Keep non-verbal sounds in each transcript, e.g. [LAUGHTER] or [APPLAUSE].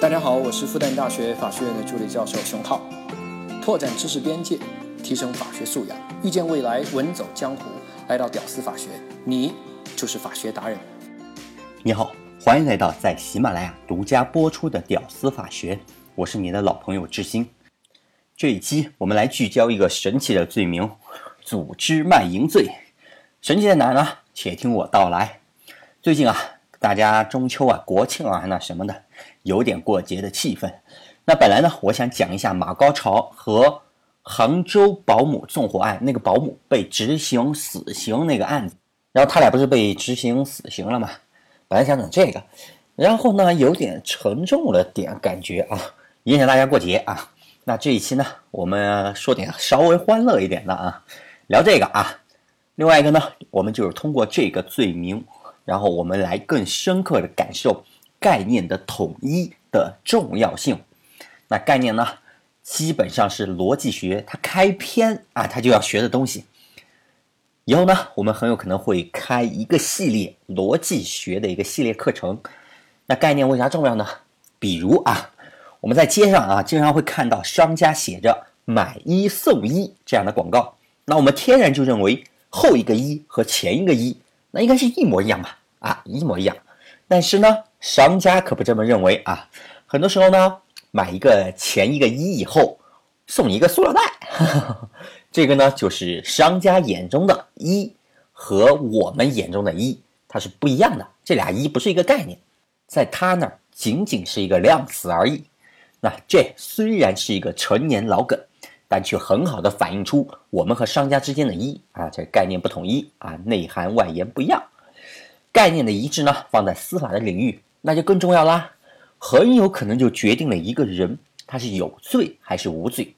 大家好，我是复旦大学法学院的助理教授熊浩。拓展知识边界，提升法学素养，遇见未来，稳走江湖。来到屌丝法学，你就是法学达人。你好，欢迎来到在喜马拉雅独家播出的《屌丝法学》，我是你的老朋友志新。这一期我们来聚焦一个神奇的罪名——组织卖淫罪。神奇在哪呢？且听我道来。最近啊，大家中秋啊、国庆啊那什么的。有点过节的气氛。那本来呢，我想讲一下马高潮和杭州保姆纵火案，那个保姆被执行死刑那个案子。然后他俩不是被执行死刑了吗？本来想讲这个，然后呢，有点沉重了点感觉啊，影响大家过节啊。那这一期呢，我们说点稍微欢乐一点的啊，聊这个啊。另外一个呢，我们就是通过这个罪名，然后我们来更深刻的感受。概念的统一的重要性，那概念呢，基本上是逻辑学它开篇啊，它就要学的东西。以后呢，我们很有可能会开一个系列逻辑学的一个系列课程。那概念为啥重要呢？比如啊，我们在街上啊，经常会看到商家写着“买一送一”这样的广告，那我们天然就认为后一个一和前一个一，那应该是一模一样吧？啊，一模一样。但是呢？商家可不这么认为啊！很多时候呢，买一个前一个一以后，送你一个塑料袋，[LAUGHS] 这个呢就是商家眼中的一和我们眼中的一，它是不一样的。这俩一不是一个概念，在他那儿仅仅是一个量词而已。那这虽然是一个陈年老梗，但却很好的反映出我们和商家之间的一啊，这概念不统一啊，内涵外延不一样。概念的一致呢，放在司法的领域。那就更重要啦，很有可能就决定了一个人他是有罪还是无罪。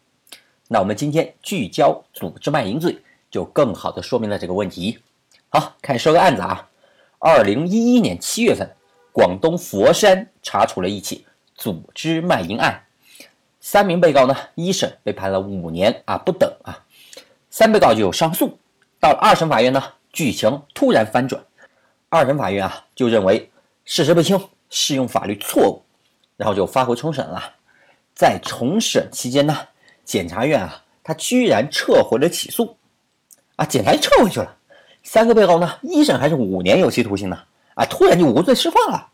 那我们今天聚焦组织卖淫罪，就更好的说明了这个问题。好，开始说个案子啊。二零一一年七月份，广东佛山查处了一起组织卖淫案，三名被告呢，一审被判了五年啊不等啊，三被告就有上诉，到了二审法院呢，剧情突然翻转，二审法院啊就认为。事实不清，适用法律错误，然后就发回重审了。在重审期间呢，检察院啊，他居然撤回了起诉，啊，检察院撤回去了。三个被告呢，一审还是五年有期徒刑呢，啊，突然就无罪释放了。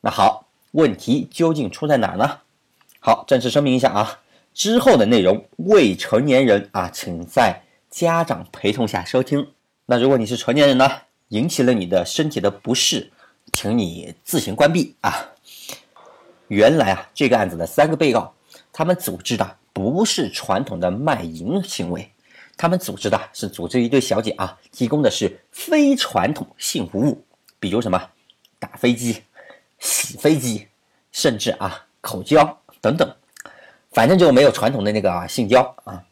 那好，问题究竟出在哪儿呢？好，正式声明一下啊，之后的内容未成年人啊，请在家长陪同下收听。那如果你是成年人呢，引起了你的身体的不适。请你自行关闭啊！原来啊，这个案子的三个被告，他们组织的不是传统的卖淫行为，他们组织的是组织一对小姐啊，提供的是非传统性服务，比如什么打飞机、洗飞机，甚至啊口交等等，反正就没有传统的那个性交啊。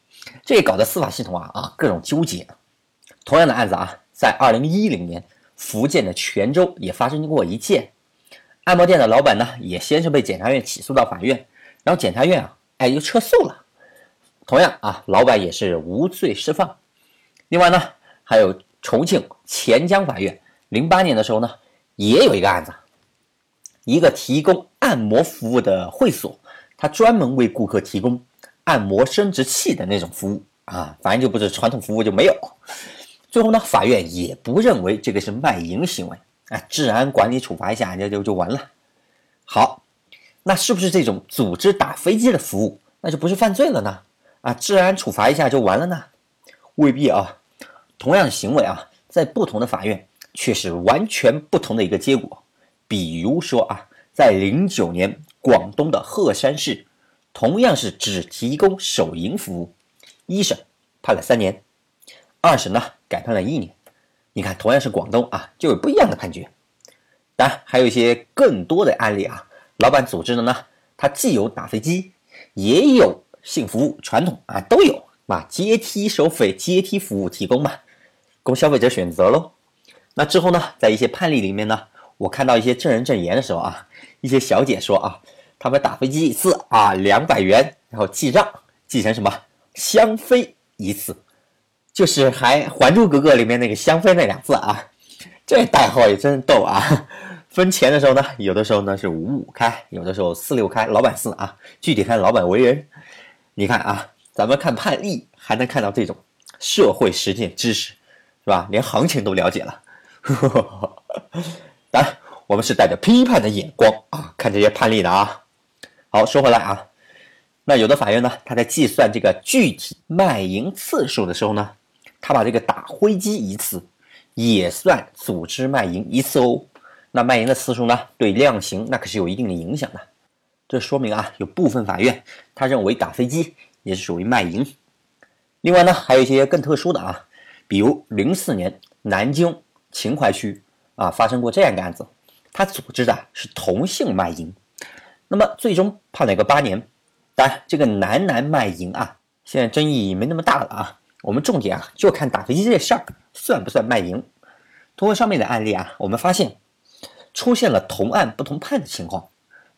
这搞得司法系统啊啊各种纠结。同样的案子啊，在二零一零年。福建的泉州也发生过一件，按摩店的老板呢，也先是被检察院起诉到法院，然后检察院啊，哎又撤诉了。同样啊，老板也是无罪释放。另外呢，还有重庆钱江法院，零八年的时候呢，也有一个案子，一个提供按摩服务的会所，他专门为顾客提供按摩生殖器的那种服务啊，反正就不是传统服务就没有。最后呢，法院也不认为这个是卖淫行为，啊，治安管理处罚一下，就就就完了。好，那是不是这种组织打飞机的服务，那就不是犯罪了呢？啊，治安处罚一下就完了呢？未必啊。同样的行为啊，在不同的法院却是完全不同的一个结果。比如说啊，在零九年，广东的鹤山市，同样是只提供手淫服务，一审判了三年。二审呢改判了一年，你看同样是广东啊，就有不一样的判决。当然还有一些更多的案例啊，老板组织的呢，他既有打飞机，也有性服务，传统啊都有啊，阶梯收费、阶梯服务提供嘛，供消费者选择喽。那之后呢，在一些判例里面呢，我看到一些证人证言的时候啊，一些小姐说啊，他们打飞机一次啊两百元，然后记账记成什么香妃一次。就是还《还珠格格》里面那个香妃那俩字啊，这代号也真逗啊！分钱的时候呢，有的时候呢是五五开，有的时候四六开，老板四啊，具体看老板为人。你看啊，咱们看判例还能看到这种社会实践知识，是吧？连行情都了解了。[LAUGHS] 当然，我们是带着批判的眼光啊看这些判例的啊。好，说回来啊，那有的法院呢，他在计算这个具体卖淫次数的时候呢，他把这个打灰机一次也算组织卖淫一次哦。那卖淫的次数呢，对量刑那可是有一定的影响的。这说明啊，有部分法院他认为打飞机也是属于卖淫。另外呢，还有一些更特殊的啊，比如零四年南京秦淮区啊发生过这样的案子，他组织的是同性卖淫，那么最终判了一个八年。当然，这个男男卖淫啊，现在争议没那么大了啊。我们重点啊，就看打飞机这事儿算不算卖淫。通过上面的案例啊，我们发现。出现了同案不同判的情况，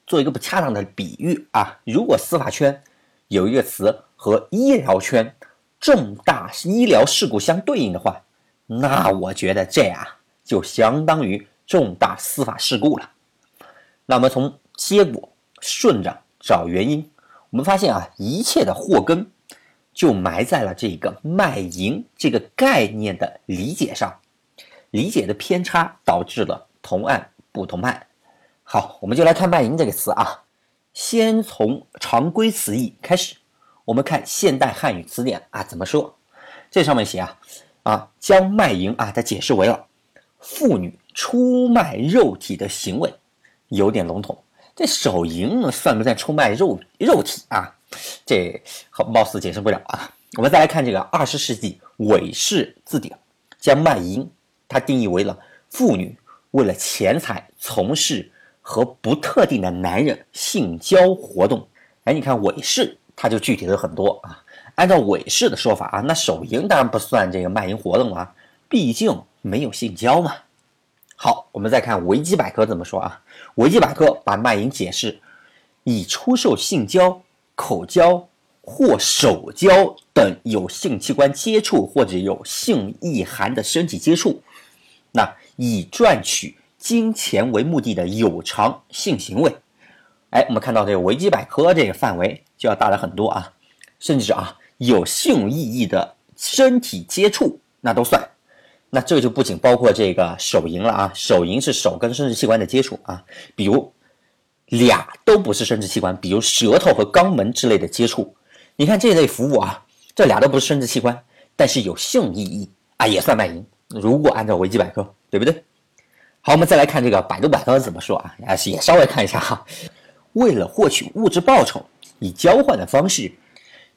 做一个不恰当的比喻啊，如果司法圈有一个词和医疗圈重大医疗事故相对应的话，那我觉得这啊就相当于重大司法事故了。那么从结果顺着找原因，我们发现啊，一切的祸根就埋在了这个卖淫这个概念的理解上，理解的偏差导致了同案。不同判，好，我们就来看“卖淫”这个词啊。先从常规词义开始，我们看现代汉语词典啊怎么说。这上面写啊啊，将卖淫啊，它解释为了妇女出卖肉体的行为，有点笼统。这手淫算不算出卖肉肉体啊？这好，貌似解释不了啊。我们再来看这个二十世纪韦氏字典，将卖淫它定义为了妇女。为了钱财从事和不特定的男人性交活动，哎，你看韦氏它就具体了很多啊。按照韦氏的说法啊，那手淫当然不算这个卖淫活动啊，毕竟没有性交嘛。好，我们再看维基百科怎么说啊？维基百科把卖淫解释以出售性交、口交或手交等有性器官接触或者有性意涵的身体接触，那。以赚取金钱为目的的有偿性行为，哎，我们看到这个维基百科这个范围就要大了很多啊，甚至啊有性意义的身体接触那都算，那这就不仅包括这个手淫了啊，手淫是手跟生殖器官的接触啊，比如俩都不是生殖器官，比如舌头和肛门之类的接触，你看这类服务啊，这俩都不是生殖器官，但是有性意义啊，也算卖淫。如果按照维基百科。对不对？好，我们再来看这个百度百科怎么说啊？也也稍微看一下哈。为了获取物质报酬，以交换的方式，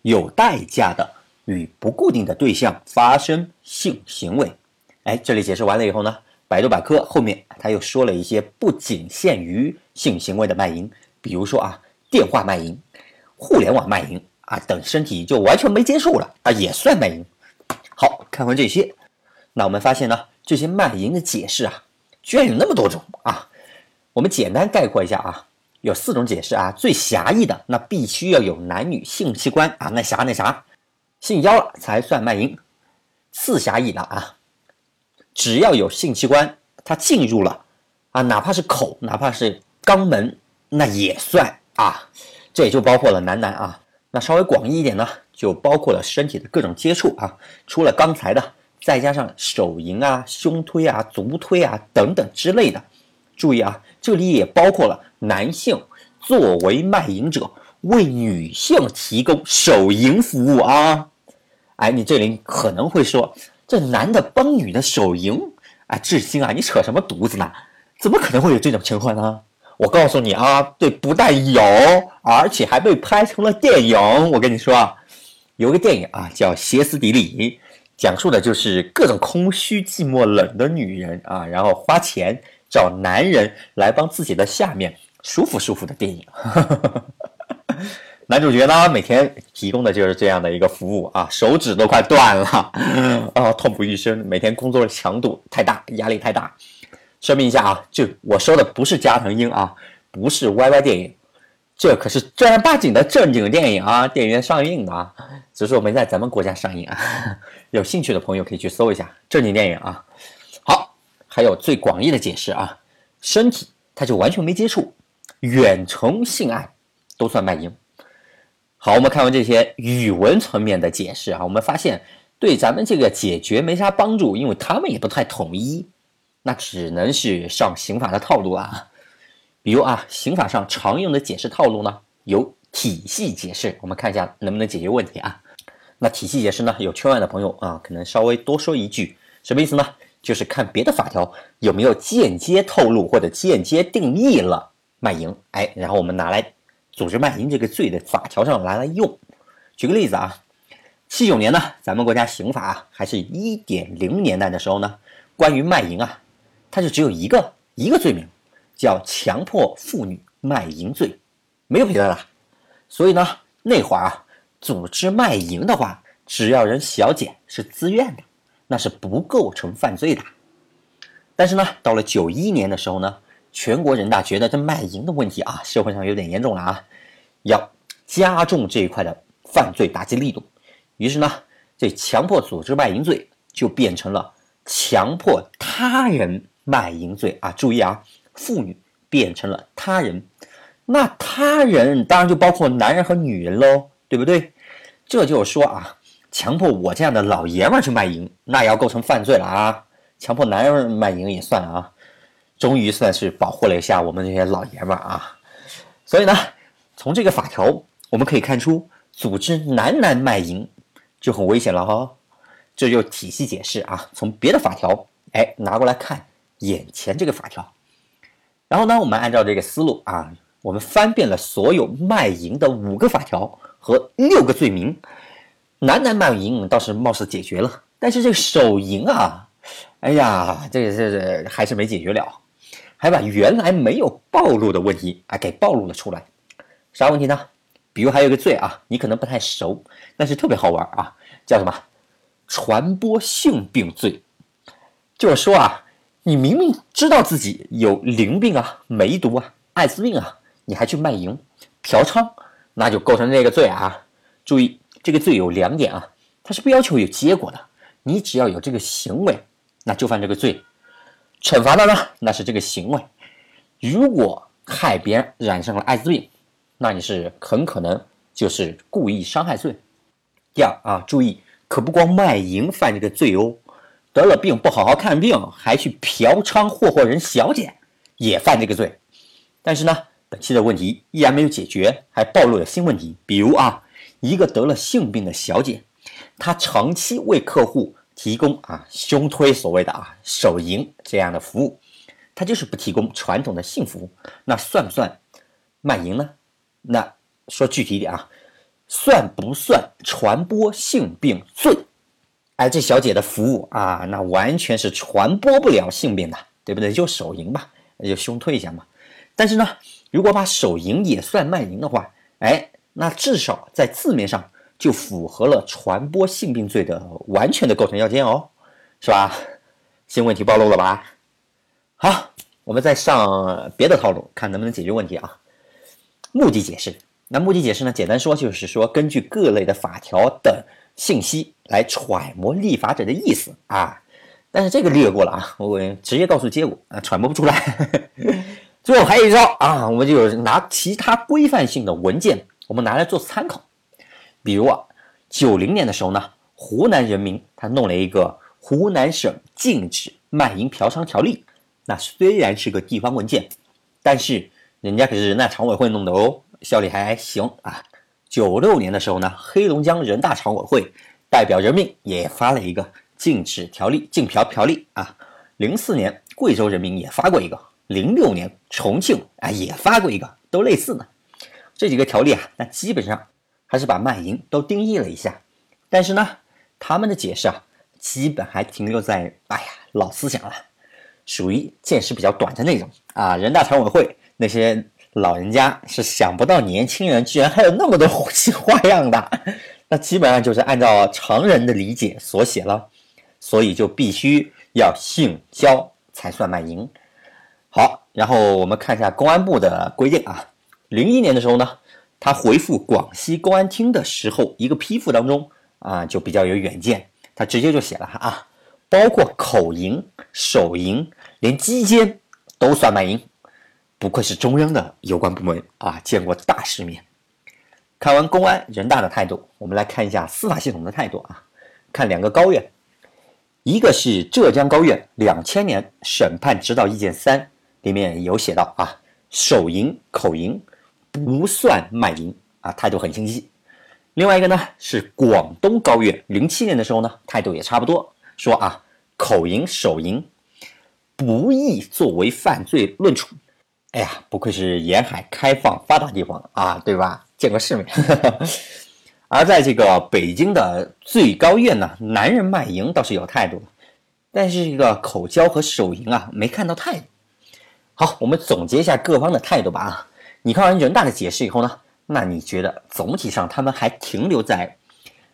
有代价的与不固定的对象发生性行为。哎，这里解释完了以后呢，百度百科后面他又说了一些不仅限于性行为的卖淫，比如说啊，电话卖淫、互联网卖淫啊等，身体就完全没接触了啊，也算卖淫。好看完这些，那我们发现呢？这些卖淫的解释啊，居然有那么多种啊！我们简单概括一下啊，有四种解释啊。最狭义的，那必须要有男女性器官啊，那啥那啥，性交了才算卖淫。次狭义的啊，只要有性器官，它进入了啊，哪怕是口，哪怕是肛门，那也算啊。这也就包括了男男啊。那稍微广义一点呢，就包括了身体的各种接触啊，除了刚才的。再加上手淫啊、胸推啊、足推啊等等之类的，注意啊，这里也包括了男性作为卖淫者为女性提供手淫服务啊。哎，你这里可能会说，这男的帮女的手淫，哎，志新啊，你扯什么犊子呢？怎么可能会有这种情况呢？我告诉你啊，对，不但有，而且还被拍成了电影。我跟你说啊，有个电影啊，叫《歇斯底里》。讲述的就是各种空虚、寂寞、冷的女人啊，然后花钱找男人来帮自己的下面舒服舒服的电影。男主角呢，每天提供的就是这样的一个服务啊，手指都快断了 [LAUGHS] 啊，痛不欲生。每天工作的强度太大，压力太大。说明一下啊，就我说的不是加藤鹰啊，不是 YY 电影。这可是正儿八经的正经电影啊，电影院上映的啊，只是我没在咱们国家上映啊。[LAUGHS] 有兴趣的朋友可以去搜一下正经电影啊。好，还有最广义的解释啊，身体他就完全没接触，远程性爱都算卖淫。好，我们看完这些语文层面的解释啊，我们发现对咱们这个解决没啥帮助，因为他们也不太统一，那只能是上刑法的套路啊。比如啊，刑法上常用的解释套路呢，有体系解释，我们看一下能不能解决问题啊。那体系解释呢，有圈外的朋友啊，可能稍微多说一句，什么意思呢？就是看别的法条有没有间接透露或者间接定义了卖淫，哎，然后我们拿来组织卖淫这个罪的法条上拿来用。举个例子啊，七九年呢，咱们国家刑法啊还是一点零年代的时候呢，关于卖淫啊，它就只有一个一个罪名，叫强迫妇女卖淫罪，没有别的了。所以呢，那会儿啊。组织卖淫的话，只要人小姐是自愿的，那是不构成犯罪的。但是呢，到了九一年的时候呢，全国人大觉得这卖淫的问题啊，社会上有点严重了啊，要加重这一块的犯罪打击力度。于是呢，这强迫组织卖淫罪就变成了强迫他人卖淫罪啊。注意啊，妇女变成了他人，那他人当然就包括男人和女人喽。对不对？这就是说啊，强迫我这样的老爷们儿去卖淫，那也要构成犯罪了啊。强迫男人卖淫也算了啊。终于算是保护了一下我们这些老爷们儿啊。所以呢，从这个法条我们可以看出，组织男男卖淫就很危险了哈。这就体系解释啊，从别的法条哎拿过来看眼前这个法条，然后呢，我们按照这个思路啊。我们翻遍了所有卖淫的五个法条和六个罪名，男男卖淫倒是貌似解决了，但是这个手淫啊，哎呀，这个这个还是没解决了，还把原来没有暴露的问题啊给暴露了出来。啥问题呢？比如还有个罪啊，你可能不太熟，但是特别好玩啊，叫什么？传播性病罪。就是说啊，你明明知道自己有淋病啊、梅毒啊、艾滋病啊。你还去卖淫、嫖娼，那就构成这个罪啊！注意，这个罪有两点啊，它是不要求有结果的，你只要有这个行为，那就犯这个罪。惩罚的呢，那是这个行为。如果害别人染上了艾滋病，那你是很可能就是故意伤害罪。第二啊，注意，可不光卖淫犯这个罪哦，得了病不好好看病，还去嫖娼霍霍人小姐，也犯这个罪。但是呢。本期的问题依然没有解决，还暴露了新问题。比如啊，一个得了性病的小姐，她长期为客户提供啊胸推所谓的啊手淫这样的服务，她就是不提供传统的性服务，那算不算卖淫呢？那说具体一点啊，算不算传播性病罪？哎，这小姐的服务啊，那完全是传播不了性病的，对不对？就手淫吧，就胸推一下嘛。但是呢？如果把手淫也算卖淫的话，哎，那至少在字面上就符合了传播性病罪的完全的构成要件哦，是吧？新问题暴露了吧？好，我们再上别的套路，看能不能解决问题啊？目的解释，那目的解释呢？简单说就是说，根据各类的法条等信息来揣摩立法者的意思啊。但是这个略过了啊，我直接告诉结果啊，揣摩不出来。[LAUGHS] 最后还有一招啊，我们就拿其他规范性的文件，我们拿来做参考。比如啊，九零年的时候呢，湖南人民他弄了一个《湖南省禁止卖淫嫖娼条例》，那虽然是个地方文件，但是人家可是人大常委会弄的哦，效力还行啊。九六年的时候呢，黑龙江人大常委会代表人民也发了一个禁止条例、禁嫖条例啊。零四年，贵州人民也发过一个。零六年，重庆啊也发过一个，都类似的这几个条例啊，那基本上还是把卖淫都定义了一下，但是呢，他们的解释啊，基本还停留在哎呀老思想了，属于见识比较短的那种啊。人大常委会那些老人家是想不到年轻人居然还有那么多新花样的，那基本上就是按照常人的理解所写了，所以就必须要性交才算卖淫。好，然后我们看一下公安部的规定啊。零一年的时候呢，他回复广西公安厅的时候，一个批复当中啊，就比较有远见，他直接就写了啊，包括口淫、手淫，连鸡奸都算卖淫。不愧是中央的有关部门啊，见过大世面。看完公安、人大的态度，我们来看一下司法系统的态度啊。看两个高院，一个是浙江高院两千年审判指导意见三里面有写到啊，手淫、口淫不算卖淫啊，态度很清晰。另外一个呢是广东高院零七年的时候呢，态度也差不多，说啊，口淫、手淫。不宜作为犯罪论处。哎呀，不愧是沿海开放发达地方啊，对吧？见过世面。[LAUGHS] 而在这个北京的最高院呢，男人卖淫倒是有态度，但是这个口交和手淫啊，没看到态度。好，我们总结一下各方的态度吧。啊，你看完人大的解释以后呢，那你觉得总体上他们还停留在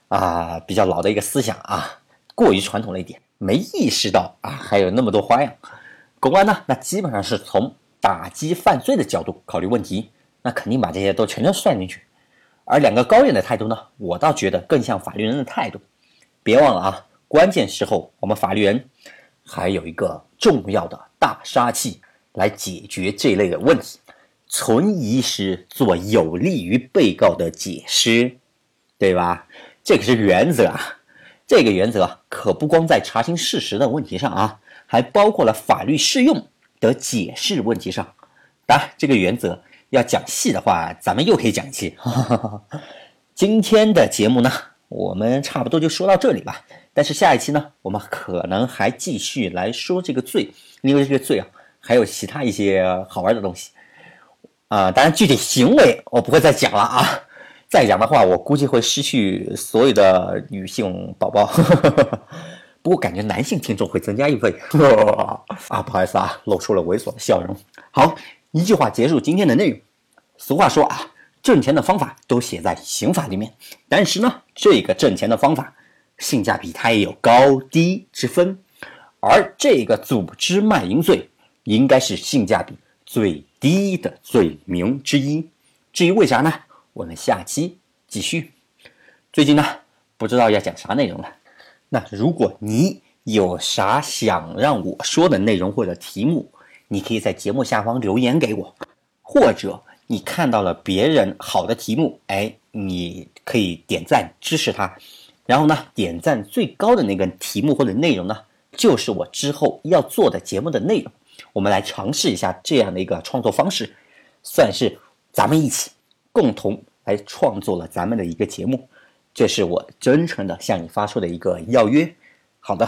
啊比较老的一个思想啊，过于传统了一点。没意识到啊，还有那么多花样。公安呢，那基本上是从打击犯罪的角度考虑问题，那肯定把这些都全都算进去。而两个高院的态度呢，我倒觉得更像法律人的态度。别忘了啊，关键时候我们法律人还有一个重要的大杀器来解决这类的问题，存疑时做有利于被告的解释，对吧？这可是原则啊。这个原则可不光在查清事实的问题上啊，还包括了法律适用的解释问题上。当然，这个原则要讲细的话，咱们又可以讲一期。[LAUGHS] 今天的节目呢，我们差不多就说到这里吧。但是下一期呢，我们可能还继续来说这个罪，因为这个罪啊，还有其他一些好玩的东西啊。当然，具体行为我不会再讲了啊。再讲的话，我估计会失去所有的女性宝宝。[LAUGHS] 不过感觉男性听众会增加一倍 [LAUGHS] 啊！不好意思啊，露出了猥琐的笑容。好，一句话结束今天的内容。俗话说啊，挣钱的方法都写在刑法里面，但是呢，这个挣钱的方法性价比它也有高低之分，而这个组织卖淫罪应该是性价比最低的罪名之一。至于为啥呢？我们下期继续。最近呢，不知道要讲啥内容了。那如果你有啥想让我说的内容或者题目，你可以在节目下方留言给我，或者你看到了别人好的题目，哎，你可以点赞支持他。然后呢，点赞最高的那个题目或者内容呢，就是我之后要做的节目的内容。我们来尝试一下这样的一个创作方式，算是咱们一起共同。来创作了咱们的一个节目，这是我真诚的向你发出的一个邀约。好的，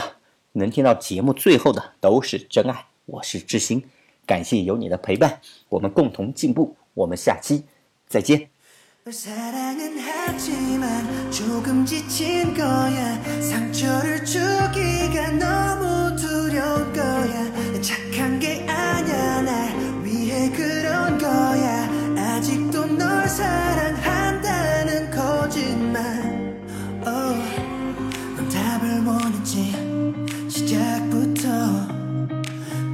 能听到节目最后的都是真爱，我是知心，感谢有你的陪伴，我们共同进步，我们下期再见。 착한 게 아냐 나 위해 그런 거야. 아직도 널 사랑한다는 거짓말. Oh. 넌 답을 원했지. 시작부터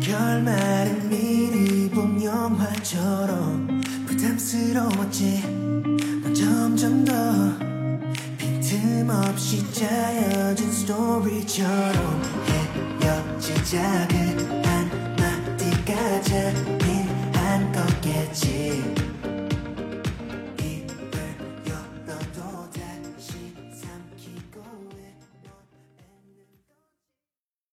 결말은 미리 본 영화처럼 부담스러웠지. 넌 점점 더 빈틈없이 짜여진 스토리처럼 헤어지자